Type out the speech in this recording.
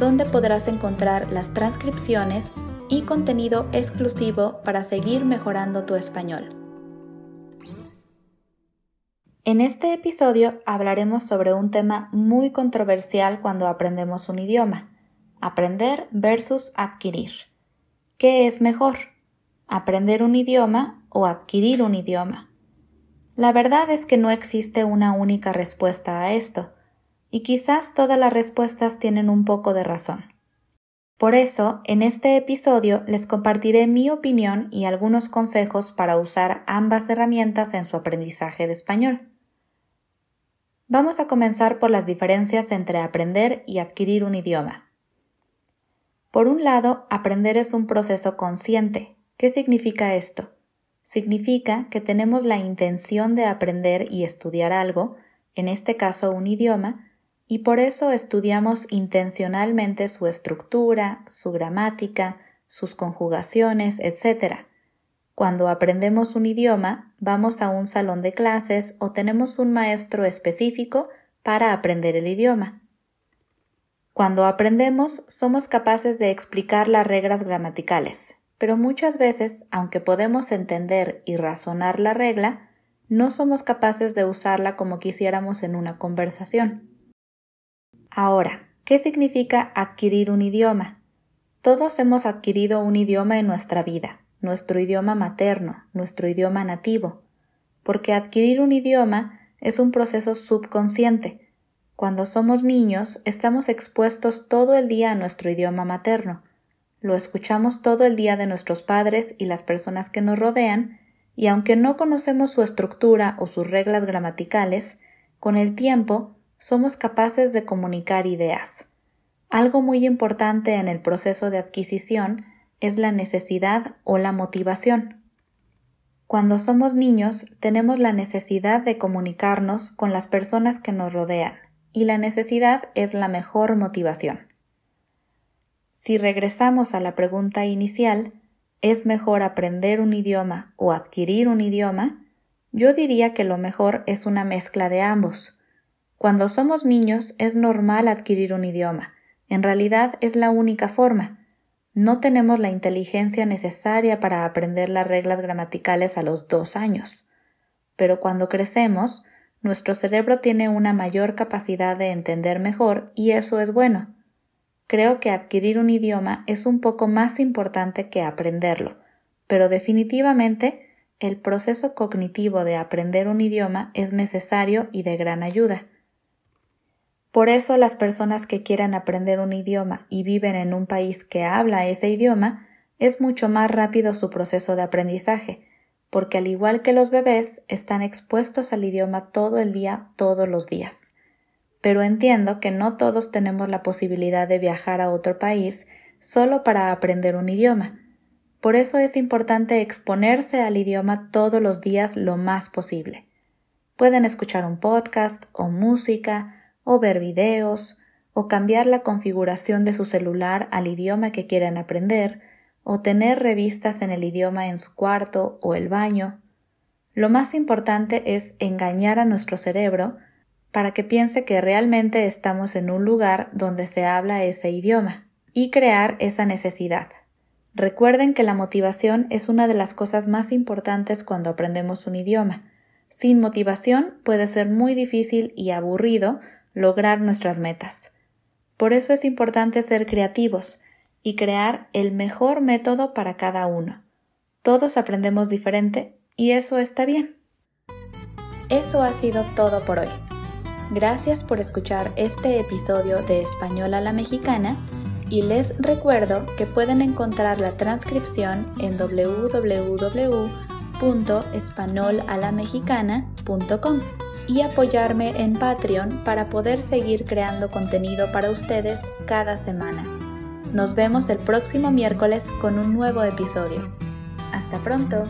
donde podrás encontrar las transcripciones y contenido exclusivo para seguir mejorando tu español. En este episodio hablaremos sobre un tema muy controversial cuando aprendemos un idioma, aprender versus adquirir. ¿Qué es mejor? ¿Aprender un idioma o adquirir un idioma? La verdad es que no existe una única respuesta a esto, y quizás todas las respuestas tienen un poco de razón. Por eso, en este episodio les compartiré mi opinión y algunos consejos para usar ambas herramientas en su aprendizaje de español. Vamos a comenzar por las diferencias entre aprender y adquirir un idioma. Por un lado, aprender es un proceso consciente. ¿Qué significa esto? Significa que tenemos la intención de aprender y estudiar algo, en este caso un idioma, y por eso estudiamos intencionalmente su estructura, su gramática, sus conjugaciones, etc. Cuando aprendemos un idioma, vamos a un salón de clases o tenemos un maestro específico para aprender el idioma. Cuando aprendemos, somos capaces de explicar las reglas gramaticales, pero muchas veces, aunque podemos entender y razonar la regla, no somos capaces de usarla como quisiéramos en una conversación. Ahora, ¿qué significa adquirir un idioma? Todos hemos adquirido un idioma en nuestra vida, nuestro idioma materno, nuestro idioma nativo, porque adquirir un idioma es un proceso subconsciente. Cuando somos niños estamos expuestos todo el día a nuestro idioma materno, lo escuchamos todo el día de nuestros padres y las personas que nos rodean, y aunque no conocemos su estructura o sus reglas gramaticales, con el tiempo somos capaces de comunicar ideas. Algo muy importante en el proceso de adquisición es la necesidad o la motivación. Cuando somos niños tenemos la necesidad de comunicarnos con las personas que nos rodean, y la necesidad es la mejor motivación. Si regresamos a la pregunta inicial, ¿es mejor aprender un idioma o adquirir un idioma? Yo diría que lo mejor es una mezcla de ambos. Cuando somos niños es normal adquirir un idioma. En realidad es la única forma. No tenemos la inteligencia necesaria para aprender las reglas gramaticales a los dos años. Pero cuando crecemos, nuestro cerebro tiene una mayor capacidad de entender mejor y eso es bueno. Creo que adquirir un idioma es un poco más importante que aprenderlo, pero definitivamente el proceso cognitivo de aprender un idioma es necesario y de gran ayuda. Por eso las personas que quieran aprender un idioma y viven en un país que habla ese idioma, es mucho más rápido su proceso de aprendizaje, porque al igual que los bebés, están expuestos al idioma todo el día, todos los días. Pero entiendo que no todos tenemos la posibilidad de viajar a otro país solo para aprender un idioma. Por eso es importante exponerse al idioma todos los días lo más posible. Pueden escuchar un podcast o música, o ver videos, o cambiar la configuración de su celular al idioma que quieran aprender, o tener revistas en el idioma en su cuarto o el baño. Lo más importante es engañar a nuestro cerebro para que piense que realmente estamos en un lugar donde se habla ese idioma y crear esa necesidad. Recuerden que la motivación es una de las cosas más importantes cuando aprendemos un idioma. Sin motivación puede ser muy difícil y aburrido lograr nuestras metas. Por eso es importante ser creativos y crear el mejor método para cada uno. Todos aprendemos diferente y eso está bien. Eso ha sido todo por hoy. Gracias por escuchar este episodio de Español a la Mexicana y les recuerdo que pueden encontrar la transcripción en www.espanolalamexicana.com y apoyarme en Patreon para poder seguir creando contenido para ustedes cada semana. Nos vemos el próximo miércoles con un nuevo episodio. Hasta pronto.